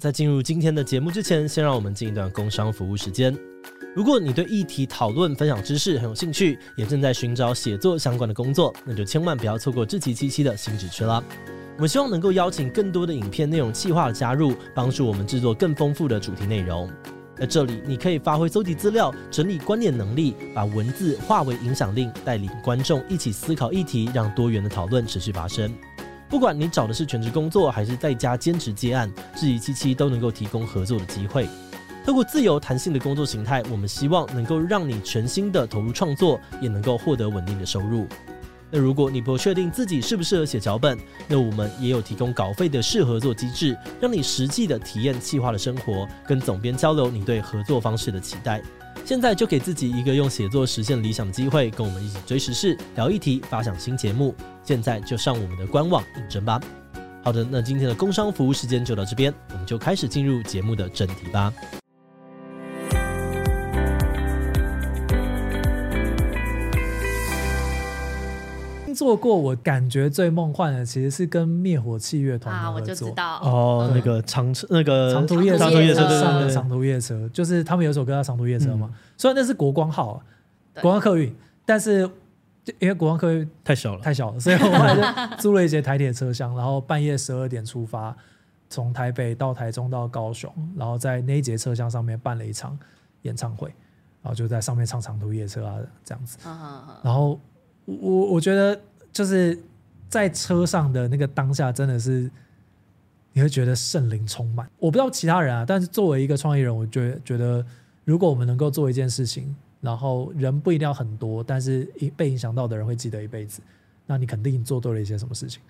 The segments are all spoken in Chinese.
在进入今天的节目之前，先让我们进一段工商服务时间。如果你对议题讨论、分享知识很有兴趣，也正在寻找写作相关的工作，那就千万不要错过志祺七七的新职缺啦！我们希望能够邀请更多的影片内容企划的加入，帮助我们制作更丰富的主题内容。在这里，你可以发挥搜集资料、整理观点能力，把文字化为影响力，带领观众一起思考议题，让多元的讨论持续发生。不管你找的是全职工作，还是在家兼职接案，志祺七七都能够提供合作的机会。透过自由弹性的工作形态，我们希望能够让你全心的投入创作，也能够获得稳定的收入。那如果你不确定自己适不适合写脚本，那我们也有提供稿费的试合作机制，让你实际的体验企划的生活，跟总编交流你对合作方式的期待。现在就给自己一个用写作实现理想的机会，跟我们一起追时事、聊议题、发想新节目。现在就上我们的官网应征吧。好的，那今天的工商服务时间就到这边，我们就开始进入节目的正题吧。做过我感觉最梦幻的，其实是跟灭火器乐团啊，我就知道。哦，嗯、那个长车，那个长途夜长途夜车上的长途夜车，就是他们有首歌叫《长途夜车》嘛。虽然那是国光号、啊，国光客运，但是因为国光客运太小了，太小了，所以我们租了一节台铁车厢，然后半夜十二点出发，从台北到台中到高雄，然后在那一节车厢上面办了一场演唱会，然后就在上面唱《长途夜车》啊这样子，然后我我觉得。就是在车上的那个当下，真的是你会觉得圣灵充满。我不知道其他人啊，但是作为一个创意人，我觉得觉得，如果我们能够做一件事情，然后人不一定要很多，但是被影响到的人会记得一辈子，那你肯定做对了一些什么事情。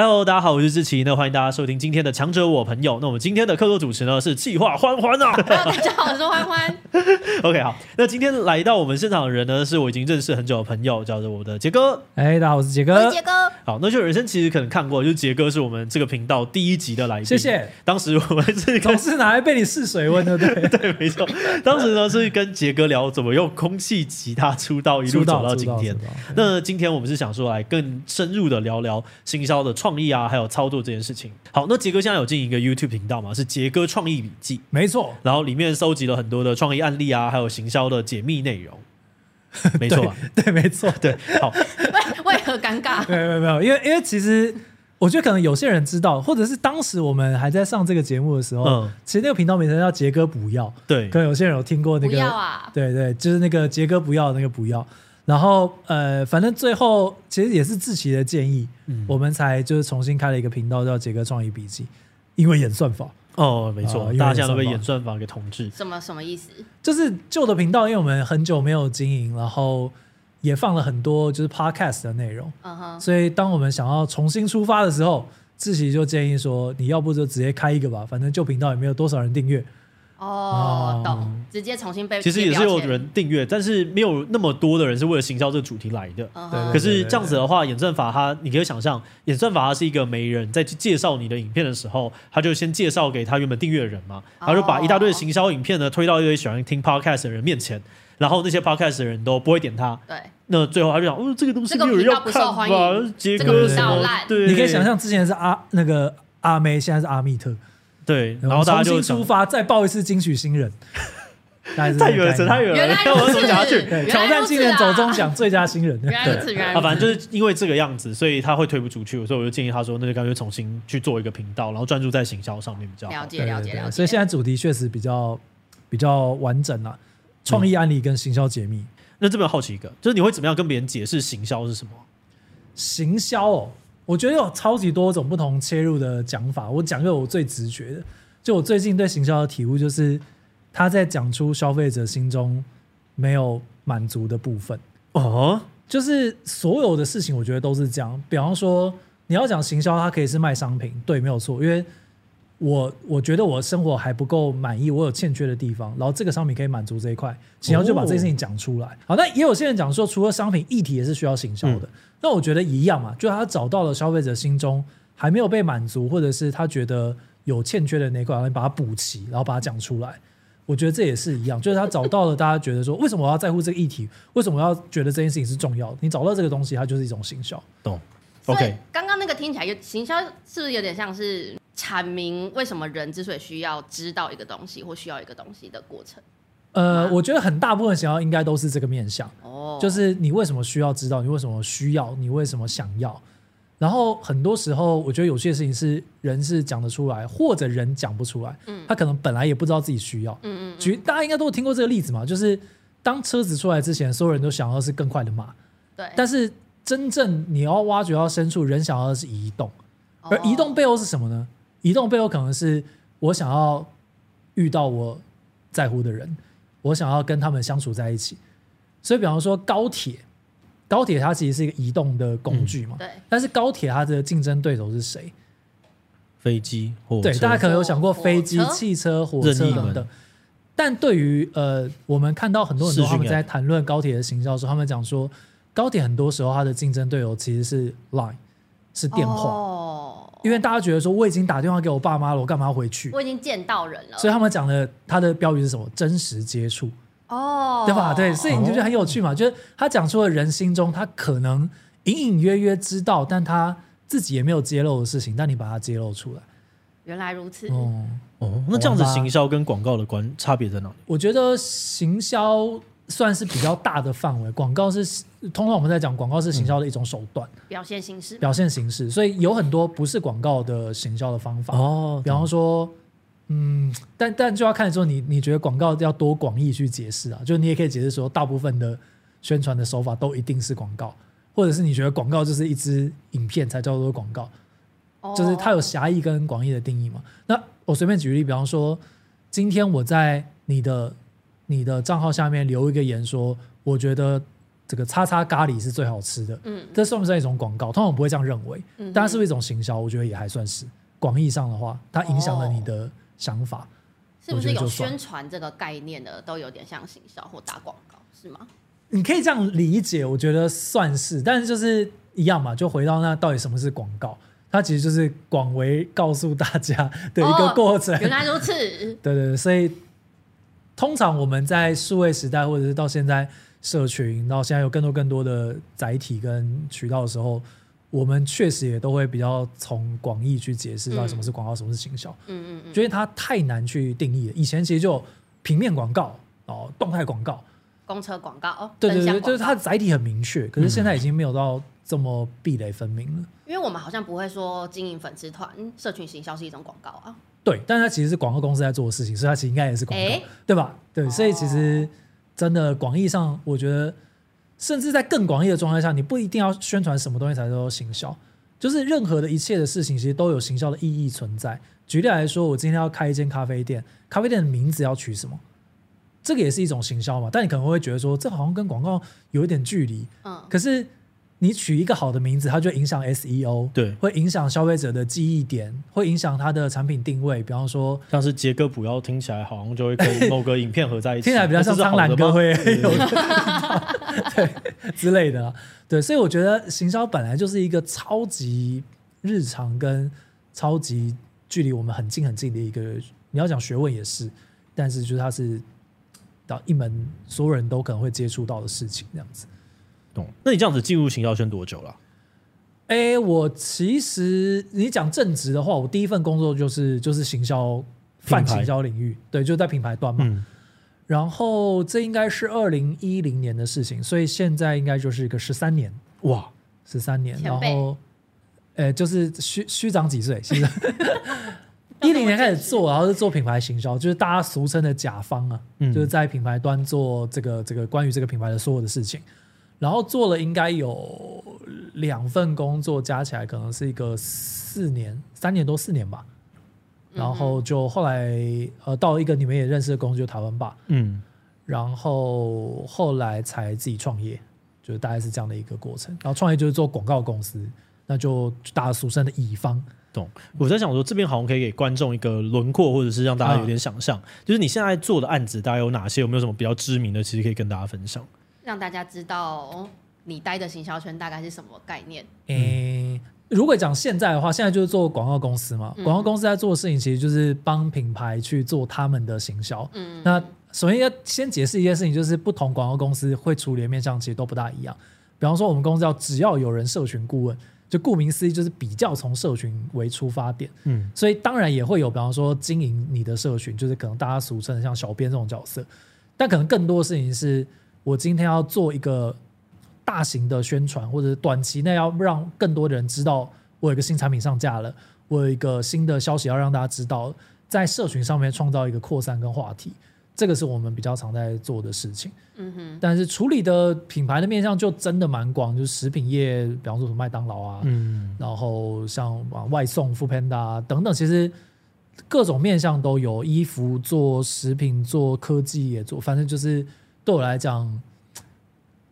Hello，大家好，我是志奇，那欢迎大家收听今天的强者我朋友。那我们今天的客座主持呢是企划欢欢啊。大家好，我是欢欢。OK，好，那今天来到我们现场的人呢，是我已经认识很久的朋友，叫做我的杰哥。哎，大家好，我是杰哥。杰哥。好，那就有人生其实可能看过，就是杰哥是我们这个频道第一集的来宾。谢谢。当时我们是总是拿来被你试水温的，对 对，没错。当时呢是跟杰哥聊怎么用空气吉他出道，一路走到今天。那今天我们是想说来更深入的聊聊新销的创意啊，还有操。作这件事情好，那杰哥现在有进一个 YouTube 频道嘛？是杰哥创意笔记，没错。然后里面收集了很多的创意案例啊，还有行销的解密内容，没错，对，没错，对。好，为 为何尴尬？没有没有没有，因为因为其实我觉得可能有些人知道，或者是当时我们还在上这个节目的时候，嗯，其实那个频道名称叫杰哥不要，对。可能有些人有听过那个，不要啊，对对，就是那个杰哥不要那个不要。然后呃，反正最后其实也是志奇的建议，嗯，我们才就是重新开了一个频道叫杰哥创意笔记，因为演算法哦，没错，大家都被演算法给统治。什么什么意思？就是旧的频道，因为我们很久没有经营，然后也放了很多就是 podcast 的内容，所以当我们想要重新出发的时候，志奇就建议说，你要不就直接开一个吧，反正旧频道也没有多少人订阅。哦，懂，直接重新被其实也是有人订阅，但是没有那么多的人是为了行销这个主题来的。对，可是这样子的话，演算法它，你可以想象，演算法它是一个媒人，在去介绍你的影片的时候，他就先介绍给他原本订阅的人嘛，他就把一大堆的行销影片呢推到一堆喜欢听 podcast 的人面前，然后那些 podcast 的人都不会点他。对，那最后他就想，哦，这个东西没有人要看吧？杰哥什么？对，你可以想象之前是阿那个阿妹，现在是阿密特。对，然后大家就出发，再报一次金曲新人，太远了，太远了，看我怎么讲去挑战今年走中奖最佳新人。原来如此，啊，反正就是因为这个样子，所以他会推不出去，所以我就建议他说，那就干脆重新去做一个频道，然后专注在行销上面比较好。了解，了解，了解。所以现在主题确实比较比较完整了，创意案例跟行销解密。那这边好奇一个，就是你会怎么样跟别人解释行销是什么？行销哦。我觉得有超级多种不同切入的讲法。我讲个我最直觉的，就我最近对行销的体悟，就是他在讲出消费者心中没有满足的部分。哦，就是所有的事情，我觉得都是这样。比方说，你要讲行销，它可以是卖商品，对，没有错。因为我我觉得我生活还不够满意，我有欠缺的地方，然后这个商品可以满足这一块，行销就把这件事情讲出来。哦、好，那也有些人讲说，除了商品，议题也是需要行销的。嗯那我觉得一样嘛，就他找到了消费者心中还没有被满足，或者是他觉得有欠缺的那块，然后把它补齐，然后把它讲出来。我觉得这也是一样，就是他找到了大家觉得说，为什么我要在乎这个议题？为什么我要觉得这件事情是重要的？你找到这个东西，它就是一种行销。懂？OK，刚刚那个听起来有行销，是不是有点像是阐明为什么人之所以需要知道一个东西或需要一个东西的过程。呃，啊、我觉得很大部分想要应该都是这个面向，哦，就是你为什么需要知道，你为什么需要，你为什么想要。然后很多时候，我觉得有些事情是人是讲得出来，或者人讲不出来。嗯，他可能本来也不知道自己需要。嗯嗯。举大家应该都有听过这个例子嘛，就是当车子出来之前，所有人都想要的是更快的马。对。但是真正你要挖掘到深处，人想要的是移动。而移动背后是什么呢？移动背后可能是我想要遇到我在乎的人，我想要跟他们相处在一起。所以，比方说高铁。高铁它其实是一个移动的工具嘛，嗯、对。但是高铁它的竞争对手是谁？飞机、火车。对，大家可能有想过飞机、汽车、火车等等。但对于呃，我们看到很多很多他们在谈论高铁的行销的时候，他们讲说，高铁很多时候它的竞争对手其实是 Line，是电话。哦。因为大家觉得说，我已经打电话给我爸妈了，我干嘛要回去？我已经见到人了。所以他们讲的，他的标语是什么？真实接触。哦，对吧？对，所以你就觉得很有趣嘛？哦、就是他讲出了人心中他可能隐隐约约知道，但他自己也没有揭露的事情，但你把它揭露出来。原来如此。哦哦，那这样子行销跟广告的关差别在哪里？我觉得行销算是比较大的范围，广告是通常我们在讲广告是行销的一种手段，嗯、表现形式，表现形式。所以有很多不是广告的行销的方法哦，比方说。嗯，但但就要看说你你觉得广告要多广义去解释啊？就你也可以解释说，大部分的宣传的手法都一定是广告，或者是你觉得广告就是一支影片才叫做广告，哦、就是它有狭义跟广义的定义嘛？那我随便举例，比方说，今天我在你的你的账号下面留一个言说，我觉得这个叉叉咖喱是最好吃的，嗯，这算不算一种广告？通常我不会这样认为，嗯，但是是不是一种行销？我觉得也还算是广义上的话，它影响了你的。哦想法是不是有宣传这个概念的都有点像行销或打广告是吗？你可以这样理解，我觉得算是，但是就是一样嘛，就回到那到底什么是广告？它其实就是广为告诉大家的一个过程。哦，原来如此，对对对，所以通常我们在数位时代，或者是到现在社群，到现在有更多更多的载体跟渠道的时候。我们确实也都会比较从广义去解释到底什么是广告，嗯、什么是行销。嗯嗯嗯，因为它太难去定义了。以前其实就平面广告哦，动态广告、公车广告哦，对对对，就是它的载体很明确。可是现在已经没有到这么壁垒分明了。因为我们好像不会说经营粉丝团、社群行销是一种广告啊。对，但它其实是广告公司在做的事情，所以它其实应该也是广告，欸、对吧？对，所以其实真的广义上，我觉得。甚至在更广义的状态下，你不一定要宣传什么东西才叫做行销，就是任何的一切的事情，其实都有行销的意义存在。举例来说，我今天要开一间咖啡店，咖啡店的名字要取什么？这个也是一种行销嘛？但你可能会觉得说，这好像跟广告有一点距离。嗯，可是。你取一个好的名字，它就影响 SEO，对，会影响消费者的记忆点，会影响它的产品定位。比方说，像是杰哥普要听起来好像就会跟某个影片合在一起，听起来比较像苍兰哥会有的对之类的。对，所以我觉得行销本来就是一个超级日常跟超级距离我们很近很近的一个，你要讲学问也是，但是就是它是到一门所有人都可能会接触到的事情，这样子。那你这样子进入行销圈多久了？哎、欸，我其实你讲正职的话，我第一份工作就是就是行销泛行销领域，对，就在品牌端嘛。嗯、然后这应该是二零一零年的事情，所以现在应该就是一个十三年哇，十三年。然后，呃、欸，就是虚虚长几岁？其实 一零年开始做，然后是做品牌行销，就是大家俗称的甲方啊，嗯、就是在品牌端做这个这个关于这个品牌的所有的事情。然后做了应该有两份工作，加起来可能是一个四年、三年多四年吧。然后就后来呃到了一个你们也认识的公司，就台湾吧。嗯。然后后来才自己创业，就是大概是这样的一个过程。然后创业就是做广告公司，那就大家俗称的乙方。懂。我在想说，这边好像可以给观众一个轮廓，或者是让大家有点想象，啊、就是你现在做的案子大概有哪些？有没有什么比较知名的？其实可以跟大家分享。让大家知道你待的行销圈大概是什么概念？诶，如果讲现在的话，现在就是做广告公司嘛。广告公司在做的事情，其实就是帮品牌去做他们的行销。嗯，那首先要先解释一件事情，就是不同广告公司会处理的面向其实都不大一样。比方说，我们公司叫只要有人社群顾问，就顾名思义，就是比较从社群为出发点。嗯，所以当然也会有，比方说经营你的社群，就是可能大家俗称的像小编这种角色。但可能更多的事情是，我今天要做一个大型的宣传，或者短期内要让更多的人知道我有一个新产品上架了，我有一个新的消息要让大家知道，在社群上面创造一个扩散跟话题。这个是我们比较常在做的事情，嗯哼，但是处理的品牌的面向就真的蛮广，就是食品业，比方说什么麦当劳啊，嗯，然后像外送、啊等等，其实各种面向都有，衣服做、食品做、科技也做，反正就是对我来讲，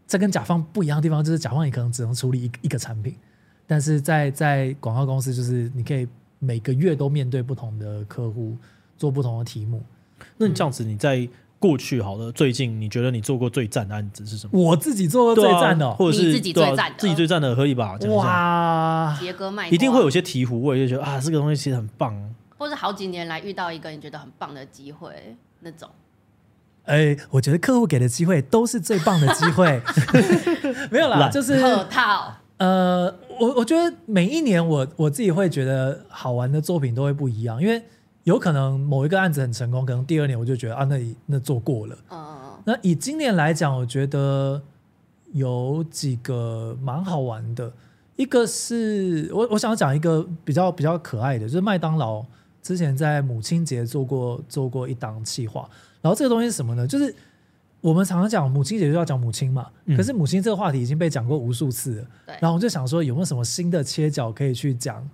这跟甲方不一样的地方，就是甲方你可能只能处理一一个产品，但是在在广告公司，就是你可以每个月都面对不同的客户，做不同的题目。那你这样子，你在过去好了，最近你觉得你做过最赞的案子是什么？我自己做过最赞的、或者是你自己最赞的、啊，自己最赞的可以吧？哇，杰哥卖，一定会有些醍醐味，就觉得啊，这个东西其实很棒，或是好几年来遇到一个你觉得很棒的机会那种。哎、欸，我觉得客户给的机会都是最棒的机会，没有啦，就是客套。呃，我我觉得每一年我我自己会觉得好玩的作品都会不一样，因为。有可能某一个案子很成功，可能第二年我就觉得啊，那那做过了。哦，那以今年来讲，我觉得有几个蛮好玩的。一个是我我想讲一个比较比较可爱的，就是麦当劳之前在母亲节做过做过一档企划。然后这个东西是什么呢？就是我们常常讲母亲节就要讲母亲嘛，可是母亲这个话题已经被讲过无数次了。对。然后我就想说，有没有什么新的切角可以去讲？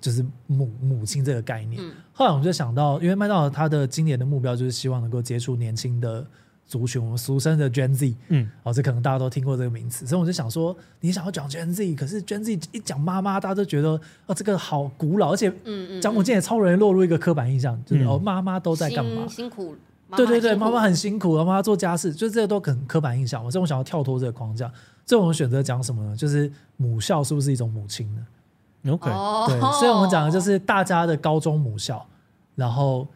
就是母母亲这个概念，嗯，后来我们就想到，因为麦当劳它的今年的目标就是希望能够接触年轻的族群，我们俗称的 Gen Z，嗯，哦，这可能大家都听过这个名词，所以我就想说，你想要讲 Gen Z，可是 Gen Z 一讲妈妈，大家都觉得哦，这个好古老，而且嗯嗯讲母亲也超容易落入一个刻板印象，嗯、就是哦，妈妈都在干嘛？辛苦，对对对，妈妈很辛苦，妈妈做家事，就这个都很刻板印象，所以我想要跳脱这个框架，所以我们选择讲什么呢？就是母校是不是一种母亲呢？OK，对，所以我们讲的就是大家的高中母校，然后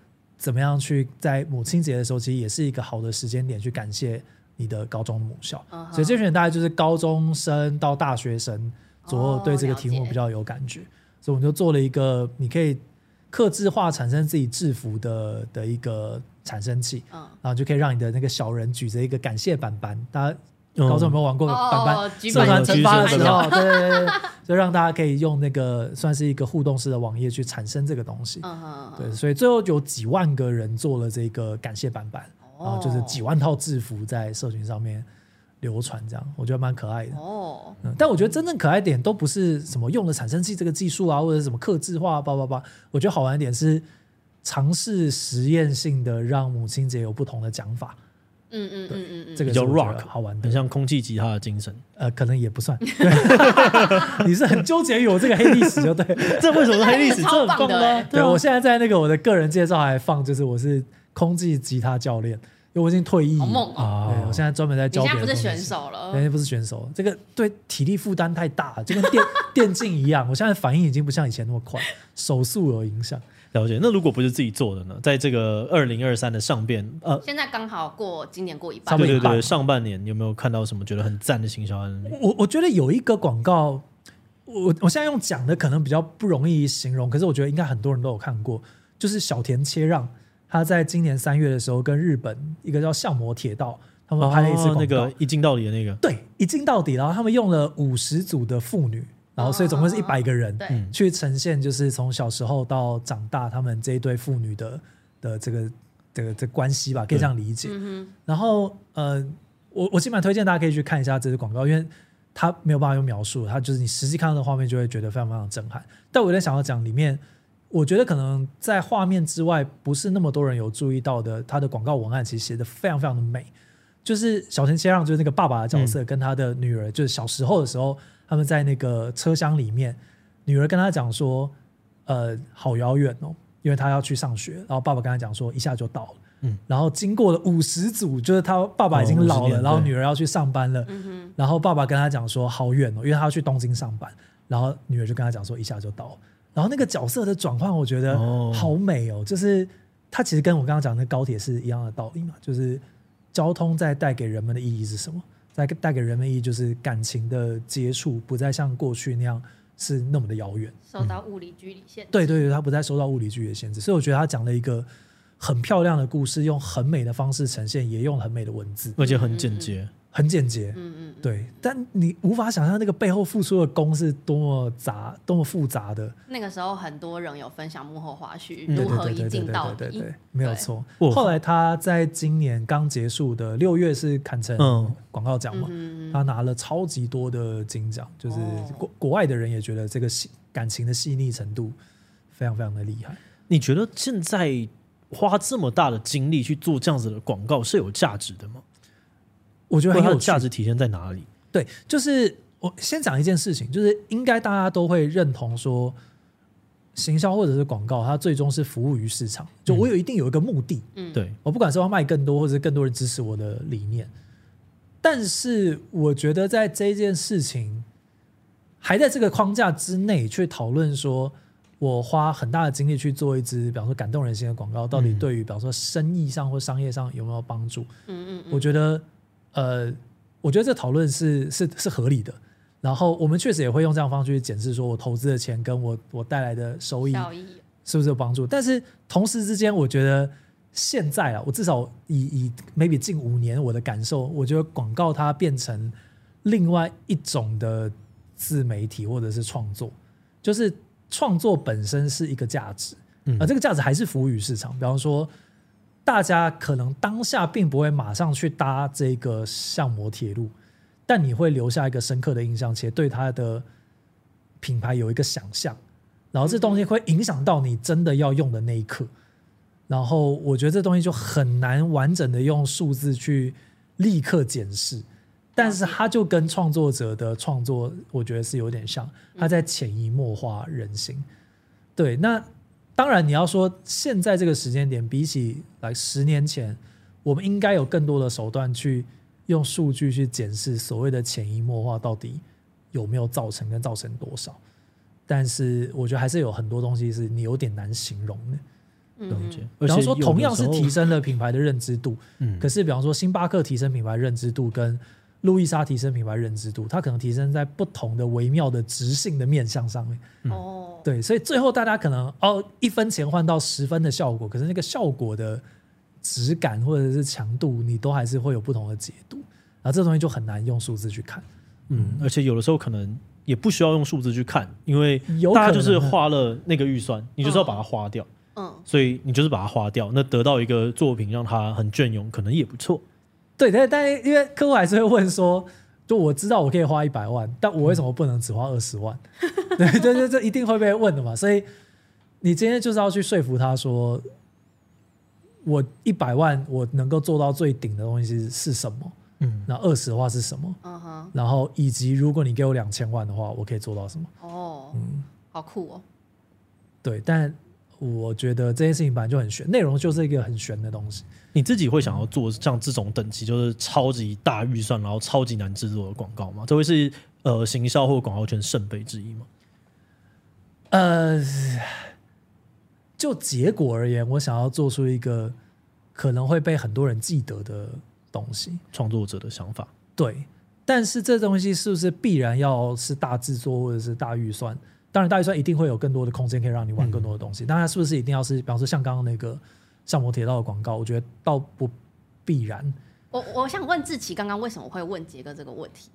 怎么样去在母亲节的时候，其实也是一个好的时间点去感谢你的高中母校。所以这群人大概就是高中生到大学生左右，对这个题目比较有感觉，所以我们就做了一个你可以刻字化产生自己制服的的一个产生器，然后就可以让你的那个小人举着一个感谢板板，大家。高中有没有玩过板板社团成发的时候？对对对，就让大家可以用那个算是一个互动式的网页去产生这个东西。对，所以最后有几万个人做了这个感谢板板，然后就是几万套制服在社群上面流传，这样我觉得蛮可爱的。哦，但我觉得真正可爱点都不是什么用了产生器这个技术啊，或者什么刻字化叭叭叭。我觉得好玩一点是尝试实验性的让母亲节有不同的讲法。嗯嗯嗯嗯嗯，这个比较 rock 好玩的，很像空气吉他的精神。呃，可能也不算。你是很纠结于我这个黑历史，就对。这为什么是黑历史？这很棒的。对，我现在在那个我的个人介绍还放，就是我是空气吉他教练，因为我已经退役。好猛啊！对，我现在专门在教。你现在不是选手了？人家不是选手，这个对体力负担太大了，就跟电 电竞一样。我现在反应已经不像以前那么快，手速有影响。了解。那如果不是自己做的呢？在这个二零二三的上边，呃，现在刚好过今年过一半，对对对，上半年有没有看到什么觉得很赞的行销案例？我我觉得有一个广告，我我现在用讲的可能比较不容易形容，可是我觉得应该很多人都有看过，就是小田切让他在今年三月的时候跟日本一个叫相模铁道，他们拍了一次广告，哦，那个一镜到底的那个，对，一镜到底，然后他们用了五十组的妇女。然后，所以总共是一百个人去呈现，就是从小时候到长大，他们这一对父女的的这个这个这个关系吧，可以这样理解。然后，呃，我我基本上推荐大家可以去看一下这支广告，因为它没有办法用描述，它就是你实际看到的画面就会觉得非常非常震撼。但我有点想要讲里面，我觉得可能在画面之外，不是那么多人有注意到的，它的广告文案其实写的非常非常的美。就是小田切让，就是那个爸爸的角色，跟他的女儿，就是小时候的时候。他们在那个车厢里面，女儿跟他讲说：“呃，好遥远哦，因为他要去上学。”然后爸爸跟他讲说：“一下就到了。”嗯，然后经过了五十组，就是他爸爸已经老了，然后女儿要去上班了。嗯，然后爸爸跟他讲说：“好远哦，因为他要去东京上班。”然后女儿就跟他讲说：“一下就到了。”然后那个角色的转换，我觉得好美哦。就是他其实跟我刚刚讲的高铁是一样的道理嘛，就是交通在带给人们的意义是什么？在带给人们意义就是感情的接触，不再像过去那样是那么的遥远，受到物理距离限制。对对对，他不再受到物理距离的限制，所以我觉得他讲了一个很漂亮的故事，用很美的方式呈现，也用很美的文字，而且很简洁。嗯嗯很简洁，嗯嗯，对，但你无法想象那个背后付出的功是多么杂、多么复杂的。那个时候，很多人有分享幕后花絮，如何一镜到底，对对对，没有错。后来他在今年刚结束的六月是坎城广告奖嘛，他拿了超级多的金奖，就是国国外的人也觉得这个细感情的细腻程度非常非常的厉害。你觉得现在花这么大的精力去做这样子的广告是有价值的吗？我觉得很有价值体现在哪里？对，就是我先讲一件事情，就是应该大家都会认同说，行销或者是广告，它最终是服务于市场。就我有一定有一个目的，嗯，对，我不管是要卖更多，或者是更多人支持我的理念。但是我觉得在这件事情还在这个框架之内去讨论，说我花很大的精力去做一支，比方说感动人心的广告，到底对于比方说生意上或商业上有没有帮助？嗯嗯，我觉得。呃，我觉得这讨论是是是合理的。然后我们确实也会用这样方式去检视，说我投资的钱跟我我带来的收益是不是有帮助。但是同时之间，我觉得现在啊，我至少以以 maybe 近五年我的感受，我觉得广告它变成另外一种的自媒体或者是创作，就是创作本身是一个价值，而这个价值还是服务于市场。比方说。大家可能当下并不会马上去搭这个项目铁路，但你会留下一个深刻的印象，且对它的品牌有一个想象，然后这东西会影响到你真的要用的那一刻。然后我觉得这东西就很难完整的用数字去立刻检视，但是它就跟创作者的创作，我觉得是有点像，它在潜移默化人心。对，那。当然，你要说现在这个时间点，比起来十年前，我们应该有更多的手段去用数据去检视所谓的潜移默化到底有没有造成跟造成多少。但是，我觉得还是有很多东西是你有点难形容的。嗯，比方说，同样是提升了品牌的认知度，嗯，可是比方说，星巴克提升品牌认知度跟路易莎提升品牌认知度，它可能提升在不同的微妙的直性的面向上面。哦，对，所以最后大家可能哦一分钱换到十分的效果，可是那个效果的质感或者是强度，你都还是会有不同的解读。然后这东西就很难用数字去看。嗯，而且有的时候可能也不需要用数字去看，因为大家就是花了那个预算，你就是要把它花掉。嗯，所以你就是把它花掉，那得到一个作品让它很隽永，可能也不错。对，但但因为客户还是会问说，就我知道我可以花一百万，但我为什么不能只花二十万？嗯、对对对，这一定会被问的嘛。所以你今天就是要去说服他说，我一百万我能够做到最顶的东西是什么？嗯，那二十的话是什么？嗯哼，然后以及如果你给我两千万的话，我可以做到什么？哦，嗯，好酷哦。对，但我觉得这件事情本来就很玄，内容就是一个很玄的东西。你自己会想要做像这种等级，就是超级大预算，然后超级难制作的广告吗？这会是呃行销或广告圈圣杯之一吗？呃，就结果而言，我想要做出一个可能会被很多人记得的东西。创作者的想法，对。但是这东西是不是必然要是大制作或者是大预算？当然，大预算一定会有更多的空间可以让你玩更多的东西。当然，是不是一定要是，比方说像刚刚那个。橡摩铁道的广告，我觉得倒不必然。我我想问志奇，刚刚为什么会问杰哥这个问题？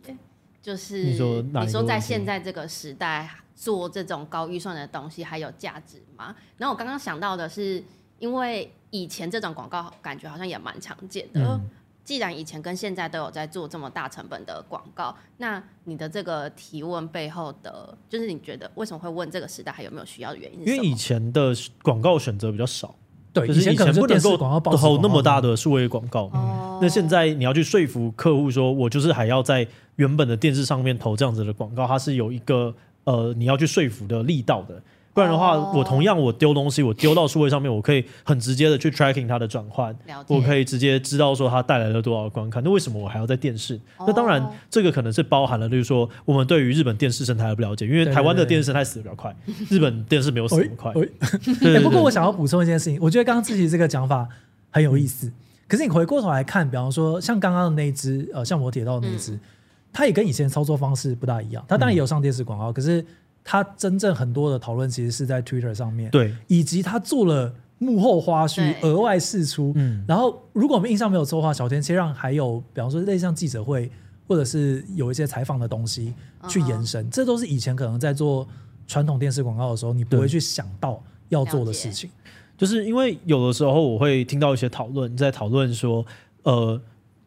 就是你说，你说在现在这个时代做这种高预算的东西还有价值吗？然后我刚刚想到的是，因为以前这种广告感觉好像也蛮常见的。嗯、既然以前跟现在都有在做这么大成本的广告，那你的这个提问背后的，就是你觉得为什么会问这个时代还有没有需要的原因？因为以前的广告选择比较少。对，就是以前不能够投那么大的数位广告，嗯，那现在你要去说服客户说，我就是还要在原本的电视上面投这样子的广告，它是有一个呃你要去说服的力道的。不然的话，我同样我丢东西，我丢到数位上面，我可以很直接的去 tracking 它的转换，我可以直接知道说它带来了多少观看。那为什么我还要在电视？那当然，这个可能是包含了，就是说我们对于日本电视生态的不了解，因为台湾的电视生态死的比较快，日本电视没有死那么快。不过我想要补充一件事情，我觉得刚刚志祺这个讲法很有意思。可是你回过头来看，比方说像刚刚的那一只呃，像我铁道的那一只，它也跟以前操作方式不大一样。它当然也有上电视广告，可是。他真正很多的讨论其实是在 Twitter 上面，对，以及他做了幕后花絮额外释出。嗯，然后如果我们印象没有错的话，小田切让还有比方说类似像记者会，或者是有一些采访的东西去延伸，uh. 这都是以前可能在做传统电视广告的时候，你不会去想到要做的事情。就是因为有的时候我会听到一些讨论，在讨论说，呃。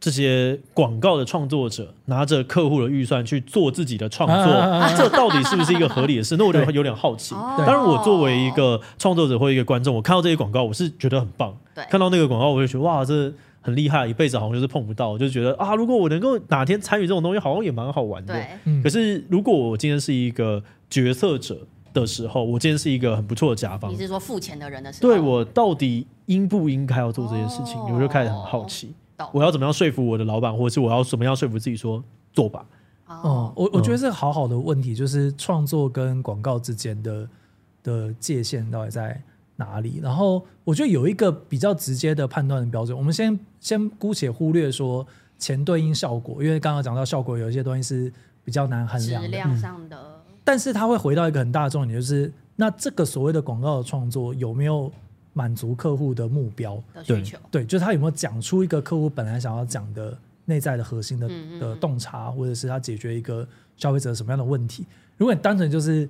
这些广告的创作者拿着客户的预算去做自己的创作，啊，这到底是不是一个合理的事？那我就有点好奇。当然，我作为一个创作者或一个观众，我看到这些广告，我是觉得很棒。看到那个广告，我就觉得哇，这很厉害，一辈子好像就是碰不到。我就觉得啊，如果我能够哪天参与这种东西，好像也蛮好玩的。可是，如果我今天是一个决策者的时候，我今天是一个很不错的甲方。你是说付钱的人的时候，对我到底应不应该要做这件事情？我就开始很好奇。我要怎么样说服我的老板，或者是我要怎么样说服自己说做吧？哦，我我觉得这个好好的问题就是创作跟广告之间的的界限到底在哪里？然后我觉得有一个比较直接的判断的标准。我们先先姑且忽略说前对应效果，因为刚刚讲到效果有一些东西是比较难衡量的，质量上的。嗯，但是它会回到一个很大的重点，就是那这个所谓的广告的创作有没有？满足客户的目标的需求，对，就是他有没有讲出一个客户本来想要讲的内在的核心的的洞察，或者是他解决一个消费者什么样的问题？如果你单纯就是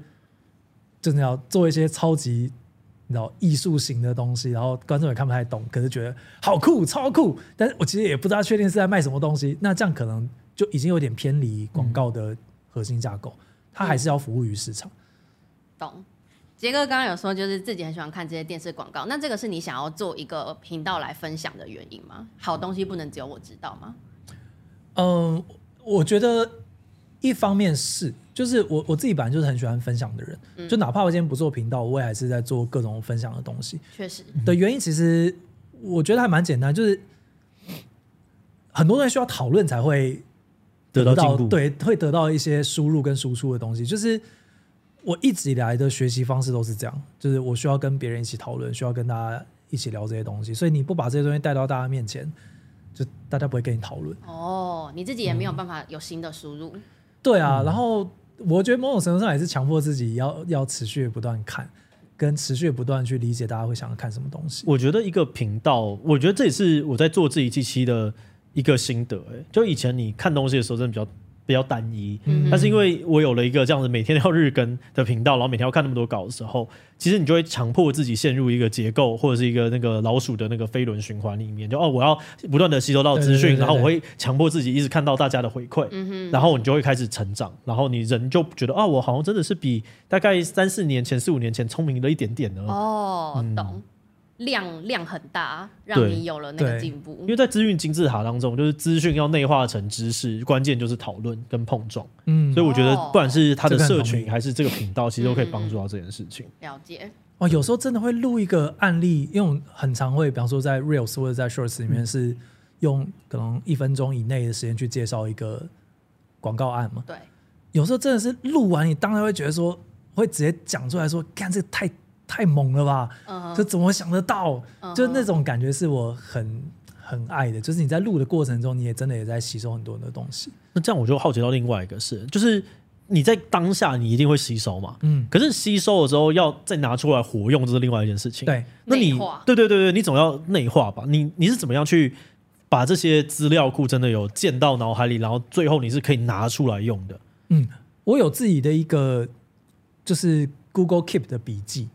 真的要做一些超级你知道艺术型的东西，然后观众也看不太懂，可是觉得好酷、超酷，但是我其实也不知道确定是在卖什么东西，那这样可能就已经有点偏离广告的核心架构，它还是要服务于市场。懂。杰哥刚刚有说，就是自己很喜欢看这些电视广告。那这个是你想要做一个频道来分享的原因吗？好东西不能只有我知道吗？嗯，我觉得一方面是，就是我我自己本来就是很喜欢分享的人，嗯、就哪怕我今天不做频道，我也还是在做各种分享的东西。确实，的原因其实我觉得还蛮简单，就是很多东西需要讨论才会得到，得到进步，对，会得到一些输入跟输出的东西，就是。我一直以来的学习方式都是这样，就是我需要跟别人一起讨论，需要跟大家一起聊这些东西。所以你不把这些东西带到大家面前，就大家不会跟你讨论。哦，你自己也没有办法有新的输入。嗯、对啊，然后我觉得某种程度上也是强迫自己要要持续不断看，跟持续不断去理解大家会想要看什么东西。我觉得一个频道，我觉得这也是我在做自己这期的一个心得。哎，就以前你看东西的时候，真的比较。比较单一，但是因为我有了一个这样子每天要日更的频道，然后每天要看那么多稿的时候，其实你就会强迫自己陷入一个结构或者是一个那个老鼠的那个飞轮循环里面，就哦，我要不断的吸收到资讯，然后我会强迫自己一直看到大家的回馈，然后你就会开始成长，然后你人就觉得啊，我好像真的是比大概三四年前、四五年前聪明了一点点呢。哦，懂。量量很大，让你有了那个进步。因为在资讯金字塔当中，就是资讯要内化成知识，关键就是讨论跟碰撞。嗯，所以我觉得不管是他的社群还是这个频道，其实都可以帮助到这件事情。了解。哦，有时候真的会录一个案例，因为我很常会，比方说在 Reels 或者在 Shorts 里面，是用可能一分钟以内的时间去介绍一个广告案嘛。对。有时候真的是录完，你当然会觉得说，会直接讲出来说，看这个太。太猛了吧！Uh -huh. 就怎么想得到？Uh -huh. 就那种感觉是我很很爱的。就是你在录的过程中，你也真的也在吸收很多的东西。那这样我就好奇到另外一个事，就是你在当下你一定会吸收嘛？嗯。可是吸收了之后要再拿出来活用，这是另外一件事情。对。那你对对对对，你总要内化吧？你你是怎么样去把这些资料库真的有建到脑海里，然后最后你是可以拿出来用的？嗯，我有自己的一个就是 Google Keep 的笔记。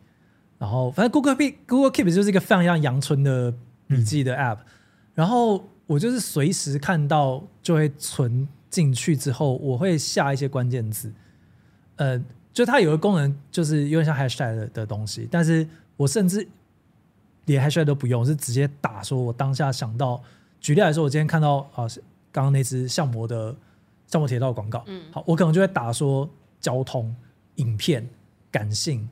然后，反正 Google Keep Google Keep 就是一个非常像阳春的笔记的 App，嗯。然后我就是随时看到就会存进去，之后我会下一些关键字。呃，就它有个功能，就是有点像 Hashtag 的的东西。但是我甚至连 Hashtag 都不用，是直接打说我当下想到。举例来说，我今天看到啊，刚刚那只相模的相模铁道广告，嗯，好，我可能就会打说交通、影片、感性、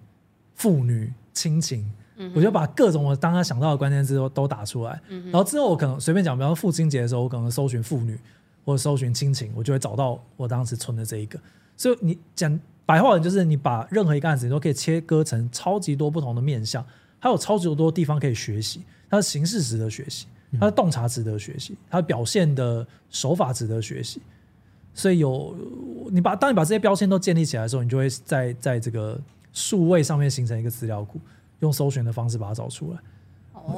妇女。亲情，我就把各种我当他想到的关键字都都打出来，然后之后我可能随便讲，比方说父亲节的时候，我可能搜寻妇女或者搜寻亲情，我就会找到我当时存的这一个。所以你讲白话文就是，你把任何一个案子，你都可以切割成超级多不同的面向，还有超级多地方可以学习。它的形式值得学习，它的洞察值得学习，它的表现的手法值得学习。所以有你把当你把这些标签都建立起来的时候，你就会在在这个数位上面形成一个资料库，用搜寻的方式把它找出来。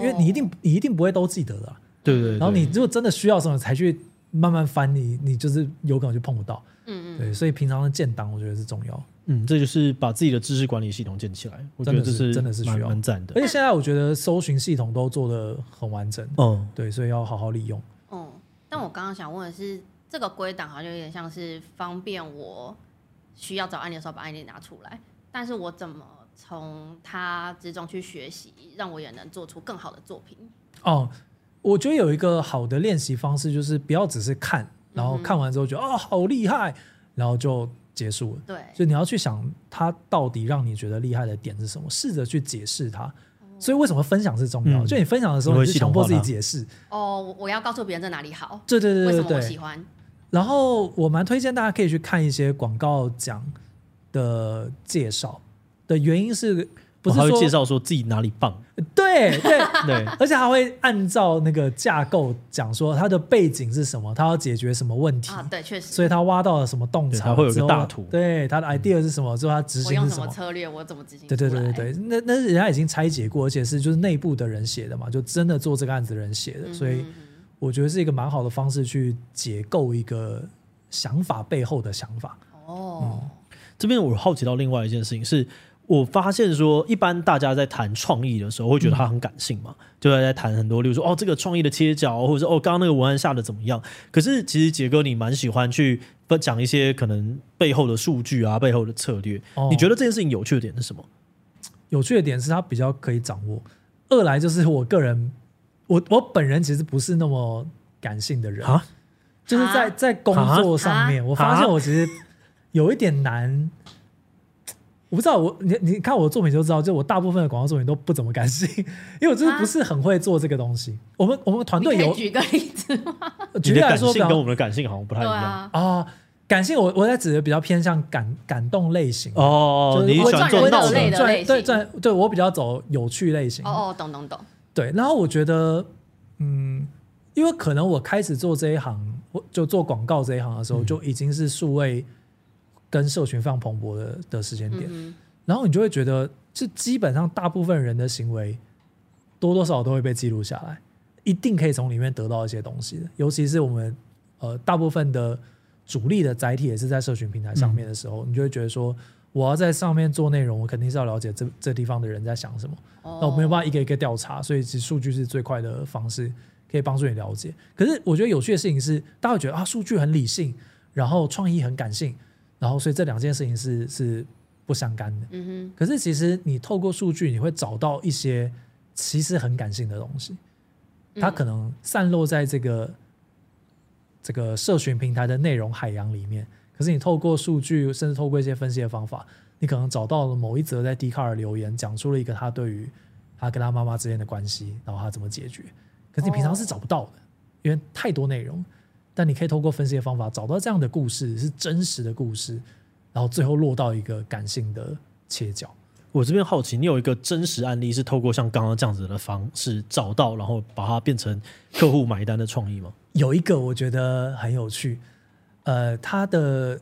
因为你一定你一定不会都记得的，对对，对。然后你如果真的需要什么才去慢慢翻你，你你就是有可能就碰不到。嗯嗯。对，所以平常的建档我觉得是重要。嗯，这就是把自己的知识管理系统建起来，我觉得这是真的是需要蛮赞的。而且现在我觉得搜寻系统都做的很完整。嗯，对，所以要好好利用。嗯，但我刚刚想问的是，这个归档好像有点像是方便我需要找案例的时候把案例拿出来，但是我怎么？从他之中去学习，让我也能做出更好的作品。哦，我觉得有一个好的练习方式，就是不要只是看，然后看完之后觉得、嗯、哦好厉害，然后就结束了。对，就你要去想他到底让你觉得厉害的点是什么，试着去解释它。所以为什么分享是重要？嗯、就你分享的时候，你是强迫自己解释。哦，我要告诉别人在哪里好。对对对对对，为什么我喜欢？然后我蛮推荐大家可以去看一些广告讲的介绍。的原因是，不是会介绍说自己哪里棒？对对 对，而且还会按照那个架构讲说他的背景是什么，他要解决什么问题啊？对，确实。所以他挖到了什么洞察，他会有个大图。对，他的 idea 是什么？之后他执行是什么？我用什么策略？我怎么执行？对对对对对，那那是人家已经拆解过，而且是就是内部的人写的嘛，就真的做这个案子的人写的，嗯、所以我觉得是一个蛮好的方式去解构一个想法背后的想法。哦，嗯、这边我好奇到另外一件事情是。我发现说，一般大家在谈创意的时候，会觉得它很感性嘛，嗯、就在在谈很多，例如说，哦，这个创意的切角，或者说，哦，刚刚那个文案下的怎么样？可是其实杰哥，你蛮喜欢去讲一些可能背后的数据啊，背后的策略。哦、你觉得这件事情有趣的点是什么？有趣的点是它比较可以掌握。二来就是我个人，我我本人其实不是那么感性的人啊，就是在在工作上面，我发现我其实有一点难。我不知道，我你你看我的作品就知道，就我大部分的广告作品都不怎么感性，因为我真的不是很会做这个东西。我们我们团队有举个例子吗？举例来说，跟我们的感性好像不太一样啊，啊。感性我我在指的比较偏向感感动类型哦，你喜欢做闹类的类型，对对对，我比较走有趣类型。哦哦，懂懂懂。对，然后我觉得，嗯，因为可能我开始做这一行，我就做广告这一行的时候，就已经是数位。跟社群非常蓬勃的的时间点，嗯、然后你就会觉得，这基本上大部分人的行为多多少少都会被记录下来，一定可以从里面得到一些东西的。尤其是我们呃大部分的主力的载体也是在社群平台上面的时候，嗯、你就会觉得说，我要在上面做内容，我肯定是要了解这这地方的人在想什么。哦、那我没有办法一个一个调查，所以其实数据是最快的方式，可以帮助你了解。可是我觉得有趣的事情是，大家会觉得啊，数据很理性，然后创意很感性。然后，所以这两件事情是是不相干的。嗯哼。可是，其实你透过数据，你会找到一些其实很感性的东西，它可能散落在这个这个社群平台的内容海洋里面。可是，你透过数据，甚至透过一些分析的方法，你可能找到了某一则在 Dcard 留言，讲出了一个他对于他跟他妈妈之间的关系，然后他怎么解决。可是你平常是找不到的，因为太多内容。但你可以透过分析的方法找到这样的故事是真实的故事，然后最后落到一个感性的切角。我这边好奇，你有一个真实案例是透过像刚刚这样子的方式找到，然后把它变成客户买单的创意吗？有一个我觉得很有趣，呃，它的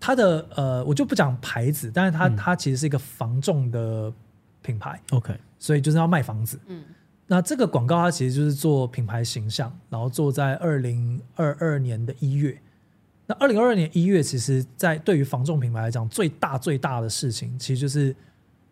它的呃，我就不讲牌子，但是它、嗯、它其实是一个房仲的品牌，OK，所以就是要卖房子，嗯。那这个广告它其实就是做品牌形象，然后做在二零二二年的一月。那二零二二年一月，其实，在对于房仲品牌来讲，最大最大的事情，其实就是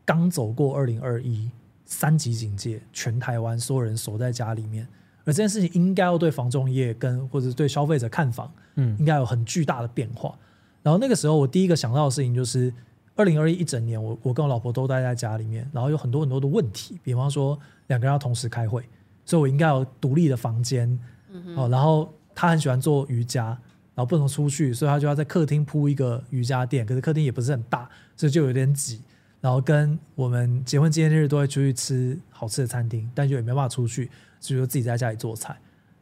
刚走过二零二一三级警戒，全台湾所有人锁在家里面，而这件事情应该要对房仲业跟或者对消费者看房，嗯，应该有很巨大的变化。然后那个时候，我第一个想到的事情就是。二零二一一整年，我我跟我老婆都待在家里面，然后有很多很多的问题，比方说两个人要同时开会，所以我应该有独立的房间，嗯，哦，然后他很喜欢做瑜伽，然后不能出去，所以他就要在客厅铺一个瑜伽垫，可是客厅也不是很大，所以就有点挤。然后跟我们结婚纪念日都会出去吃好吃的餐厅，但就也没办法出去，所以就自己在家里做菜。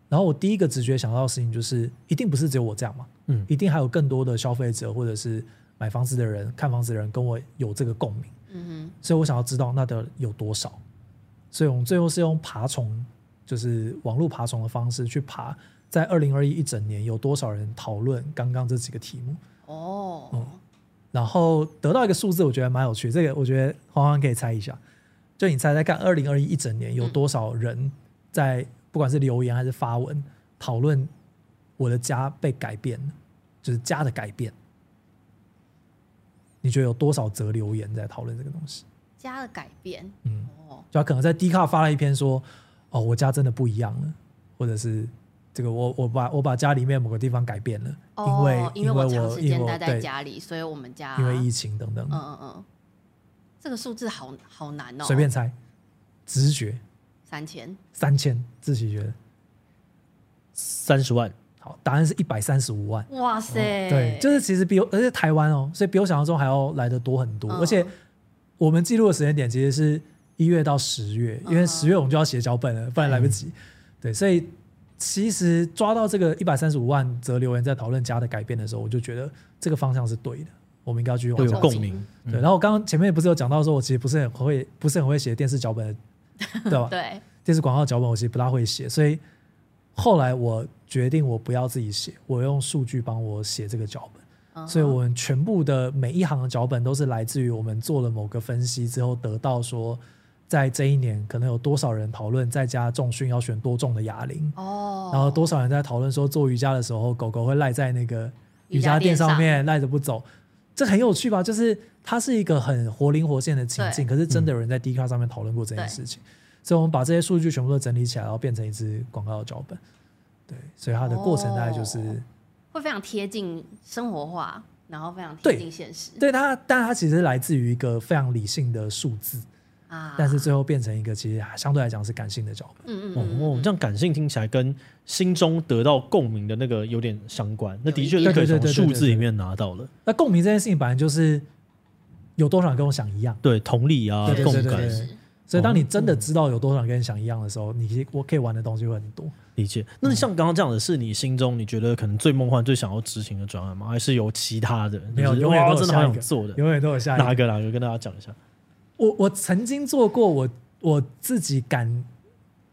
然后我第一个直觉想到的事情就是，一定不是只有我这样嘛，嗯，一定还有更多的消费者或者是。买房子的人、看房子的人跟我有这个共鸣，嗯哼，所以我想要知道那的有多少，所以我们最后是用爬虫，就是网络爬虫的方式去爬在二零二一一整年有多少人讨论刚刚这几个题目？哦，嗯，然后得到一个数字，我觉得蛮有趣。这个我觉得黄黄可以猜一下，就你猜猜看，二零二一一整年有多少人在不管是留言还是发文讨论我的家被改变，就是家的改变。你觉得有多少则留言在讨论这个东西？家的改变，嗯，就他可能在 D 卡发了一篇说，哦，我家真的不一样了，或者是。这个我我把我把家里面某个地方改变了，哦、因为因为我长时间待在家里，所以我们家因为疫情等等，嗯嗯嗯，这个数字好好难哦，随便猜，直觉。三千。三千，自己觉得。三十万，好，答案是一百三十五万，哇塞，哦，对，就是其实比我而且台湾哦，所以比我想象中还要来的多很多，嗯、而且我们记录的时间点其实是一月到十月，因为十月我们就要写脚本了，不然来不及，嗯、对，所以。其实抓到这个一百三十五万则留言在讨论家的改变的时候，我就觉得这个方向是对的，我们应该要继续往有共鸣。对，然后我刚刚前面不是有讲到说，我其实不是很会，不是很会写电视脚本，对吧？对，电视广告脚本我其实不大会写，所以后来我决定我不要自己写，我用数据帮我写这个脚本。所以我们全部的每一行的脚本都是来自于我们做了某个分析之后得到说。在这一年，可能有多少人讨论在家重训要选多重的哑铃？哦，然后多少人在讨论说做瑜伽的时候，狗狗会赖在那个瑜伽垫上面赖着不走，这很有趣吧？就是它是一个很活灵活现的情境，可是真的有人在 Dcard 上面讨论过这件事情，所以我们把这些数据全部都整理起来，然后变成一支广告的脚本。对，所以它的过程大概就是会非常贴近生活化，然后非常贴近现实。对，对它，但它其实来自于一个非常理性的数字。啊但是最后变成一个其实相对来讲是感性的脚本。嗯嗯，嗯哦，这样感性听起来跟心中得到共鸣的那个有点相关。那的确是可以从数字里面拿到了。那共鸣这件事情本来就是有多少人跟我想一样，对，同理啊，共感。所以当你真的知道有多少人跟你想一样的时候，你我可以玩的东西会很多。理解。那像刚刚这样的是你心中你觉得可能最梦幻、最想要执行的专案吗？还是有其他的？没有，永远都真的好想做的，永远都有下一个。哪个哪个跟大家讲一下？我我曾经做过我，我我自己感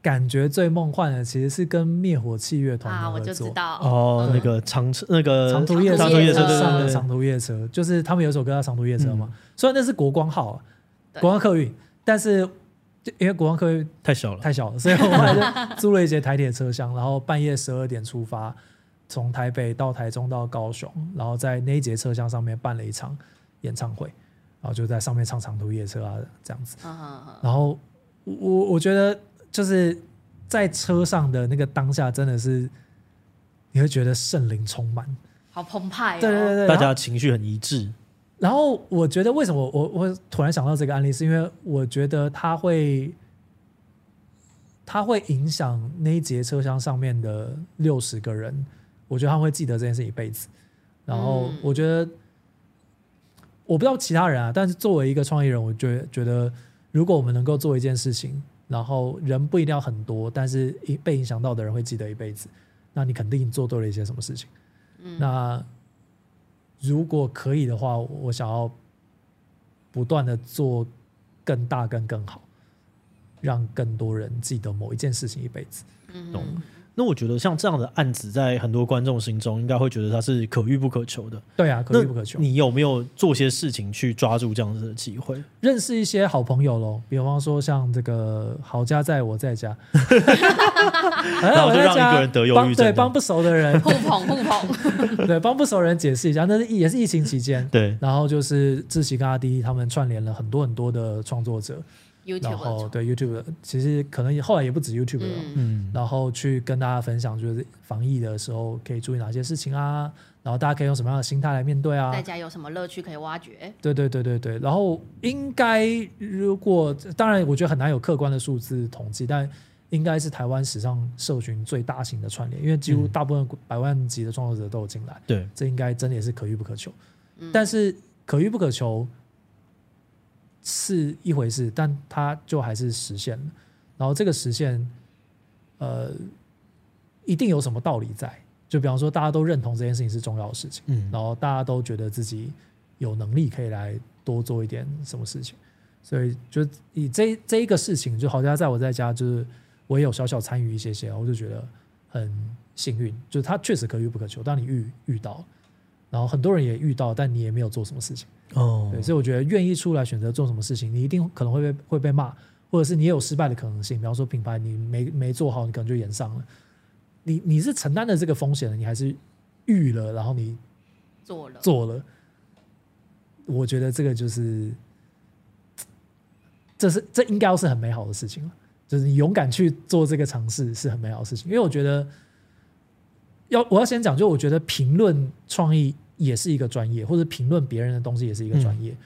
感觉最梦幻的，其实是跟灭火器乐团合作。啊，我就知道哦，那个长车，那个长途夜长途夜车上的长途夜车，就是他们有一首歌叫《长途夜车》嘛。虽然那是国光号，啊，国光客运，但是因为国光客运太小了，太小了，所以我们就租了一节台铁车厢，然后半夜十二点出发，从台北到台中到高雄，然后在那一节车厢上面办了一场演唱会。然后就在上面唱长途夜车啊，这样子。然后我我觉得就是在车上的那个当下，真的是你会觉得圣灵充满，好澎湃。对对对，大家情绪很一致。然后我觉得为什么我我突然想到这个案例，是因为我觉得它会它会影响那一节车厢上面的六十个人，我觉得他会记得这件事一辈子。然后我觉得。我不知道其他人啊，但是作为一个创意人，我觉得觉得，如果我们能够做一件事情，然后人不一定要很多，但是被影响到的人会记得一辈子，那你肯定做对了一些什么事情。嗯，那如果可以的话，我想要不断的做更大、更更好，让更多人记得某一件事情一辈子。嗯。懂。那我觉得像这样的案子，在很多观众心中，应该会觉得它是可遇不可求的。对啊，可遇不可求。你有没有做些事情去抓住这样子的机会？认识一些好朋友喽，比方说像这个好家在我在家，然后就让一个人得忧郁症，对，帮不熟的人互捧互捧，对，帮不熟的人解释一下，那是也是疫情期间，对，然后就是志奇跟阿迪他们串联了很多很多的创作者。YouTube 然后对 YouTube，其实可能后来也不止 YouTube 了，嗯，然后去跟大家分享，就是防疫的时候可以注意哪些事情啊，然后大家可以用什么样的心态来面对啊，在家有什么乐趣可以挖掘？对对对对对，然后应该如果当然，我觉得很难有客观的数字统计，但应该是台湾史上社群最大型的串联，因为几乎大部分百万级的创作者都有进来，对，这应该真的也是可遇不可求，但是可遇不可求。是一回事，但它就还是实现了。然后这个实现，呃，一定有什么道理在。就比方说，大家都认同这件事情是重要的事情，嗯，然后大家都觉得自己有能力可以来多做一点什么事情，所以就以这这一个事情，就好像在我在家，就是我也有小小参与一些些，我就觉得很幸运，就是它确实可遇不可求。当你遇遇到，然后很多人也遇到，但你也没有做什么事情。哦，对，所以我觉得愿意出来选择做什么事情，你一定可能会被会被骂，或者是你也有失败的可能性。比方说品牌你没没做好，你可能就延上了。你你是承担了这个风险的，你还是遇了，然后你做了做了。我觉得这个就是，这是这应该要是很美好的事情了。就是你勇敢去做这个尝试是很美好的事情，因为我觉得要我要先讲，就我觉得评论创意也是一个专业，或者评论别人的东西也是一个专业，嗯、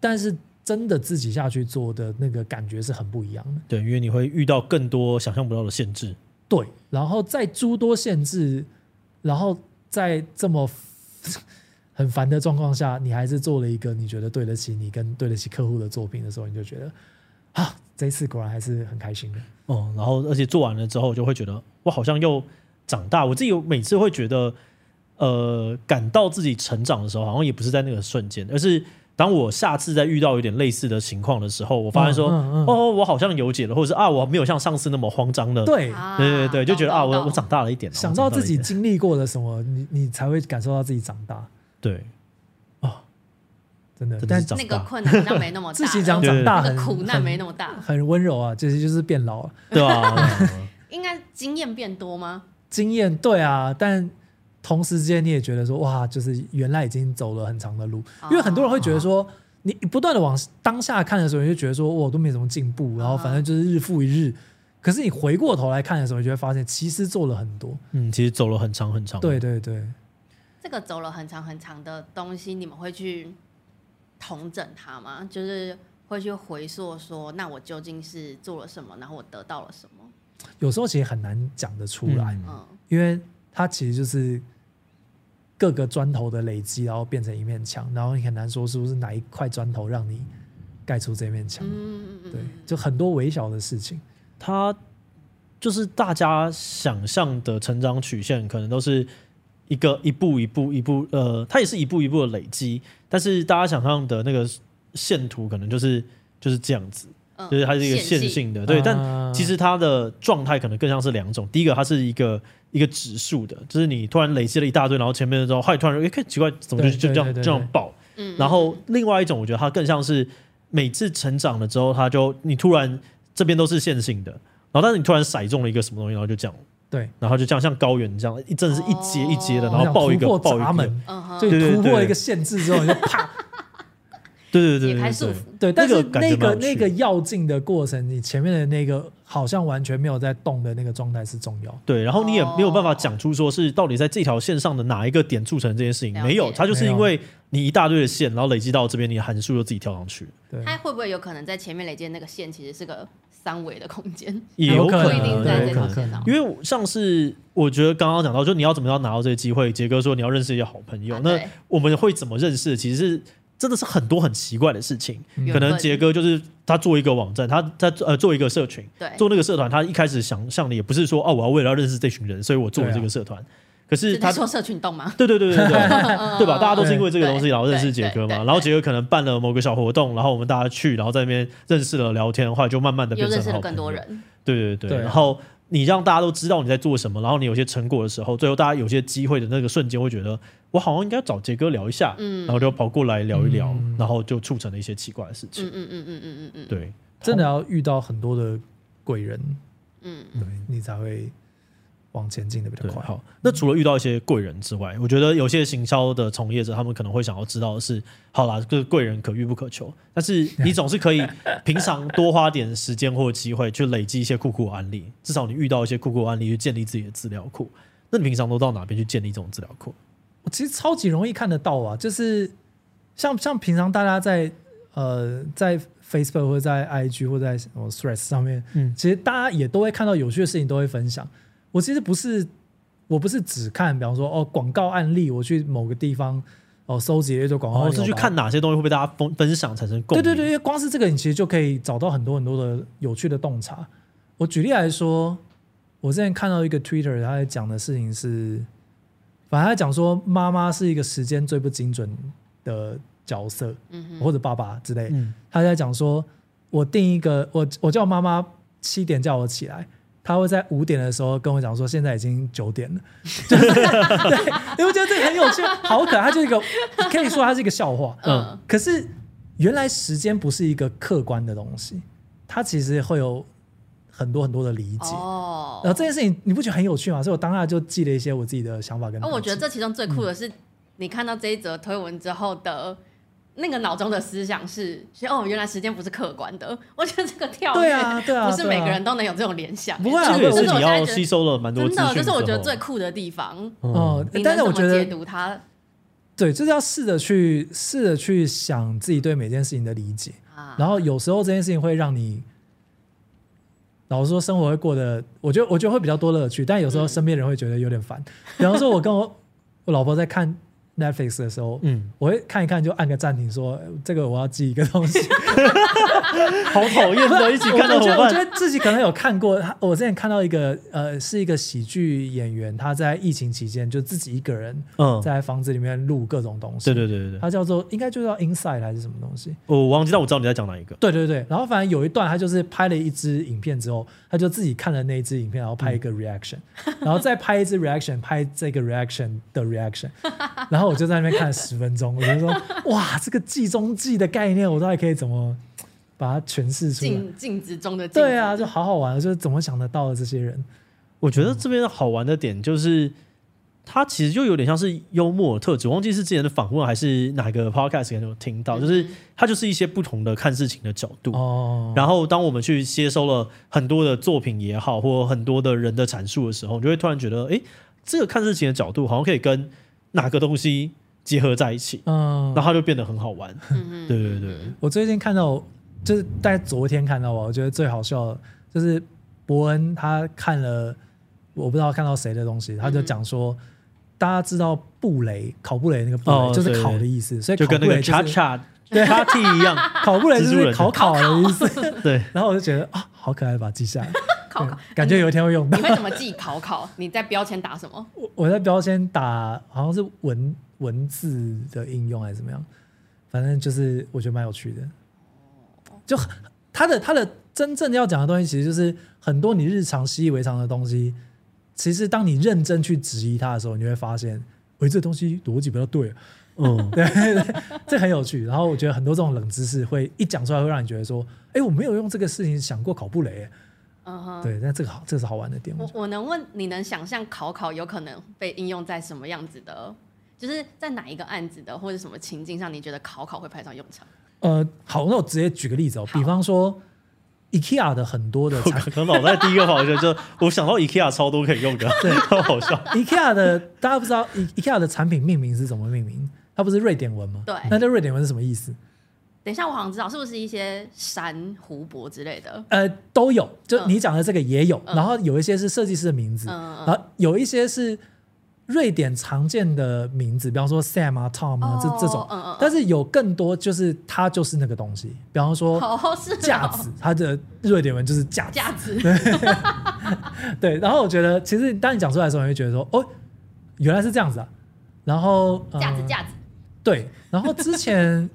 但是真的自己下去做的那个感觉是很不一样的。对，因为你会遇到更多想象不到的限制。对，然后在诸多限制，然后在这么 很烦的状况下，你还是做了一个你觉得对得起你跟对得起客户的作品的时候，你就觉得啊。这次果然还是很开心的哦，然后而且做完了之后，就会觉得我好像又长大。我自己有每次会觉得，呃，感到自己成长的时候，好像也不是在那个瞬间，而是当我下次再遇到有点类似的情况的时候，我发现说，嗯嗯嗯、哦，我好像有解了，或者是啊，我没有像上次那么慌张的。对，对对对，就觉得啊，我我长大了一点，想到自己经历过了什么，你你才会感受到自己长大。对。真的，但是那个困难好像没那么大。自己讲长大很苦难没那么大，很温柔啊，其实就是变老了，对吧？应该经验变多吗？经验对啊，但同时间你也觉得说哇，就是原来已经走了很长的路，因为很多人会觉得说，你不断的往当下看的时候，你就觉得说我都没什么进步，然后反正就是日复一日。可是你回过头来看的时候，你就会发现其实做了很多，嗯，其实走了很长很长。对对对，这个走了很长很长的东西，你们会去。统整它吗？就是会去回溯说，那我究竟是做了什么，然后我得到了什么？有时候其实很难讲得出来，嗯，因为它其实就是各个砖头的累积，然后变成一面墙，然后你很难说是不是哪一块砖头让你盖出这面墙。嗯嗯，对，就很多微小的事情，它就是大家想象的成长曲线，可能都是。一个一步一步一步，呃，它也是一步一步的累积，但是大家想象的那个线图可能就是就是这样子，嗯、就是它是一个线性的，性对。但其实它的状态可能更像是两种，第一个它是一个一个指数的，就是你突然累积了一大堆，然后前面的时候，后来突然哎，看奇怪，怎么就就这样这样爆？嗯。然后另外一种，我觉得它更像是每次成长了之后，它就你突然这边都是线性的，然后但是你突然骰中了一个什么东西，然后就这样。对，然后就这样像高原这样，一阵是一阶一阶的，然后爆一个爆一个，就突破一个限制之后，你就啪，对对对对，对，但是那个那个要进的过程，你前面的那个好像完全没有在动的那个状态是重要。对，然后你也没有办法讲出说是到底在这条线上的哪一个点促成这件事情，没有，它就是因为你一大堆的线，然后累积到这边，你的函数就自己跳上去。对，它会不会有可能在前面累积的那个线其实是个？三维的空间也有可能，因为像是我觉得刚刚讲到，就你要怎么样拿到这个机会？杰哥说你要认识一些好朋友，那我们会怎么认识？其实是真的是很多很奇怪的事情。可能杰哥就是他做一个网站，他在呃做一个社群，做那个社团，他一开始想象的也不是说哦，我要为了要认识这群人，所以我做了这个社团。可是他做社群动吗？对对对对对，对吧？大家都是因为这个东西，然后认识杰哥嘛。然后杰哥可能办了某个小活动，然后我们大家去，然后在那边认识了、聊天，后来就慢慢的认识了更多人。对对对，对。然后你让大家都知道你在做什么，然后你有些成果的时候，最后大家有些机会的那个瞬间，会觉得我好像应该找杰哥聊一下，然后就跑过来聊一聊，然后就促成了一些奇怪的事情。嗯嗯嗯嗯嗯嗯对，真的要遇到很多的贵人，嗯，对你才会。往前进的比较快。好，那除了遇到一些贵人之外，我觉得有些行销的从业者，他们可能会想要知道的是，好啦，这个贵人可遇不可求，但是你 总是可以平常多花点时间或机会去累积一些酷酷案例，至少你遇到一些酷酷案例，去建立自己的资料库。那你平常都到哪边去建立这种资料库？我其实超级容易看得到啊，就是像像平常大家在呃在 Facebook 或者在 IG 或者在什么 Threads 上面，嗯，其实大家也都会看到有趣的事情，都会分享。我其实不是，我不是只看，比方说哦广告案例，我去某个地方哦收集了一堆广告我是去看哪些东西会被大家分分享产生共鸣。对对对，光是这个，你其实就可以找到很多很多的有趣的洞察。我举例来说，我之前看到一个 Twitter，他在讲的事情是，反正他讲说妈妈是一个时间最不精准的角色，嗯哼，或者爸爸之类。嗯，他在讲说，我定一个，我我叫妈妈七点叫我起来。他会在五点的时候跟我讲说，现在已经九点了，就 是对，因为我觉得这个很有趣，好可爱，他就是一个可以说他是一个笑话，嗯，可是原来时间不是一个客观的东西，它其实会有很多很多的理解哦。然后这件事情你不觉得很有趣吗？所以我当下就记了一些我自己的想法跟。哦，我觉得这其中最酷的是，你看到这一则推文之后的。那个脑中的思想是，哦，原来时间不是客观的。我觉得这个跳跃，对啊，对啊，不是每个人都能有这种联想。不会啊，这是你要吸收了蛮多真的，这是我觉得最酷的地方。哦，但是我觉得解读它，对，就是要试着去试着去想自己对每件事情的理解。然后有时候这件事情会让你，老实说，生活会过得，我觉得我觉得会比较多乐趣。但有时候身边人会觉得有点烦。比方说，我跟我我老婆在看。Netflix 的时候，嗯，我会看一看，就按个暂停，说这个我要记一个东西，好讨厌的，一起看的伙伴。我觉得自己可能有看过，我之前看到一个，呃，是一个喜剧演员，他在疫情期间就自己一个人，嗯在房子里面录各种东西。对对对对，他叫做应该就叫 Inside 还是什么东西？我忘记，但我知道你在讲哪一个。对对对，然后反正有一段，他就是拍了一支影片之后，他就自己看了那一支影片，然后拍一个 reaction，然后再拍一支 reaction，拍这个 reaction 的 reaction，然后。然后我就在那边看了十分钟，我就说：“ 哇，这个计中计的概念，我到底可以怎么把它诠释出来？”镜镜子中的子对啊，就好好玩，就是怎么想得到的这些人。我觉得这边好玩的点就是，它其实就有点像是幽默的特质。我忘记是之前的访问还是哪个 podcast 有听到，就是它就是一些不同的看事情的角度。哦。然后当我们去接收了很多的作品也好，或很多的人的阐述的时候，你就会突然觉得，哎，这个看事情的角度好像可以跟。哪个东西结合在一起，嗯，然后它就变得很好玩。嗯、对对对，我最近看到，就是在昨天看到，我觉得最好笑的，就是伯恩他看了，我不知道看到谁的东西，他就讲说，大家知道布雷考布雷那个布雷、哦、就是考的意思，所以考布雷、就是、就跟那个叉叉对叉 T 一样，考布雷就是 考考的意思。对，然后我就觉得啊，好可爱，把它记下来。考考，感觉有一天会用到。你会怎么记考考？你在标签打什么？我我在标签打好像是文文字的应用还是怎么样？反正就是我觉得蛮有趣的。就他的他的真正要讲的东西，其实就是很多你日常习以为常的东西。其实当你认真去质疑它的时候，你会发现，哎，这东西逻辑不太对。嗯，对，这很有趣。然后我觉得很多这种冷知识会一讲出来，会让你觉得说，哎，我没有用这个事情想过考布雷。嗯哼，对，那这个好，这个是好玩的点。我我能问，你能想象考考有可能被应用在什么样子的？就是在哪一个案子的，或者什么情境上，你觉得考考会派上用场？呃，好，那我直接举个例子哦，比方说，IKEA 的很多的产品，可能脑袋第一个跑就就我想到 IKEA 超多可以用的，对，超好笑。IKEA 的大家不知道，IKEA 的产品命名是怎么命名？它不是瑞典文吗？对，那这瑞典文是什么意思？等一下，我好像知道是不是一些山、湖泊之类的？呃，都有。就你讲的这个也有，嗯、然后有一些是设计师的名字，嗯、然后有一些是瑞典常见的名字，比方说 Sam 啊、Tom 啊、哦、这这种。嗯嗯。但是有更多就是它就是那个东西，比方说架子，它的瑞典文就是架子。架子。对。然后我觉得，其实当你讲出来的时候，你会觉得说，哦，原来是这样子啊。然后架子架子。对。然后之前。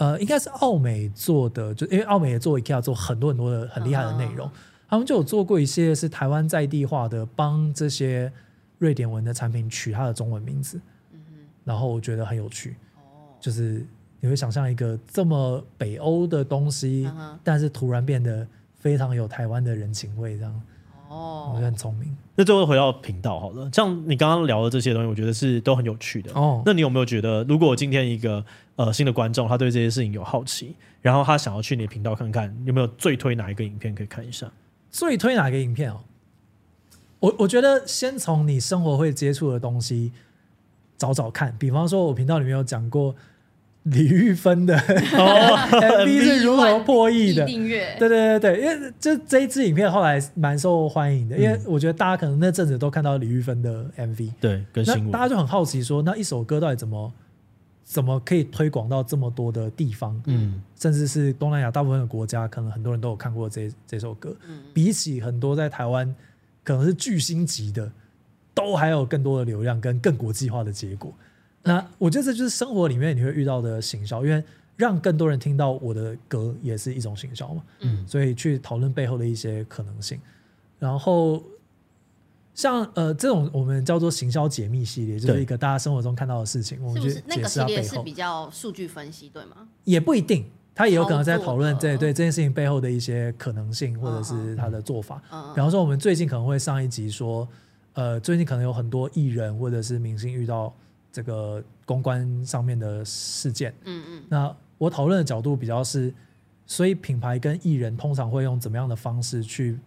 呃，应该是奥美做的，就因为奥美也做 IKEA 做很多很多的很厉害的内容，嗯、他们就有做过一些是台湾在地化的，帮这些瑞典文的产品取它的中文名字，嗯、哼然后我觉得很有趣，哦、就是你会想象一个这么北欧的东西，嗯、但是突然变得非常有台湾的人情味，这样。哦，我觉得很聪明。那最后回到频道好了，像你刚刚聊的这些东西，我觉得是都很有趣的。哦，那你有没有觉得，如果今天一个呃新的观众，他对这些事情有好奇，然后他想要去你的频道看看，有没有最推哪一个影片可以看一下？最推哪个影片哦？我我觉得先从你生活会接触的东西找找看，比方说，我频道里面有讲过。李玉芬的 MV 是如何破亿的？订阅对对对对，因为这这一支影片后来蛮受欢迎的，因为我觉得大家可能那阵子都看到李玉芬的 MV，对，跟新闻，大家就很好奇说，那一首歌到底怎么怎么可以推广到这么多的地方？嗯，甚至是东南亚大部分的国家，可能很多人都有看过这这首歌。嗯，比起很多在台湾可能是巨星级的，都还有更多的流量跟更国际化的结果。那我觉得这就是生活里面你会遇到的行销，因为让更多人听到我的歌也是一种行销嘛。嗯，所以去讨论背后的一些可能性。然后像呃这种我们叫做行销解密系列，就是一个大家生活中看到的事情，我们去解释它背后。是是那个系列是比较数据分析，对吗？也不一定。他也有可能在讨论这对这件事情背后的一些可能性，或者是他的做法。比方说，我们最近可能会上一集说，呃，最近可能有很多艺人或者是明星遇到这个公关上面的事件。嗯嗯。那我讨论的角度比较是，所以品牌跟艺人通常会用怎么样的方式去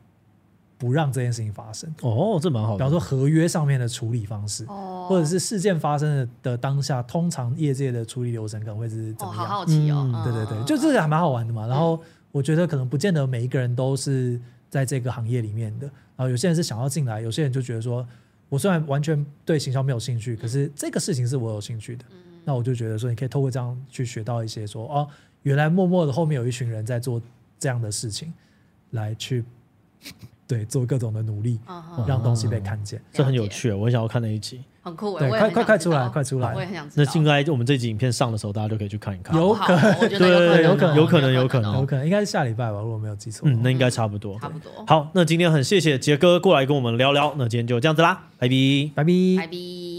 不让这件事情发生哦，这蛮好的。比方说合约上面的处理方式，哦，或者是事件发生的的当下，通常业界的处理流程可能会是怎么样？好好奇哦，对对对，就这个还蛮好玩的嘛。然后我觉得可能不见得每一个人都是在这个行业里面的，然后有些人是想要进来，有些人就觉得说，我虽然完全对行销没有兴趣，可是这个事情是我有兴趣的，那我就觉得说，你可以透过这样去学到一些说，哦，原来默默的后面有一群人在做这样的事情，来去。对，做各种的努力，让东西被看见，这很有趣。我很想要看那一集，很酷。对，快快快出来，快出来！我也很想知道。那应该我们这集影片上的时候，大家就可以去看一看。有可能，对，有可能，有可能，有可能，有可能，应该是下礼拜吧，如果没有记错。嗯，那应该差不多，差不多。好，那今天很谢谢杰哥过来跟我们聊聊。那今天就这样子啦，拜拜，拜拜，拜拜。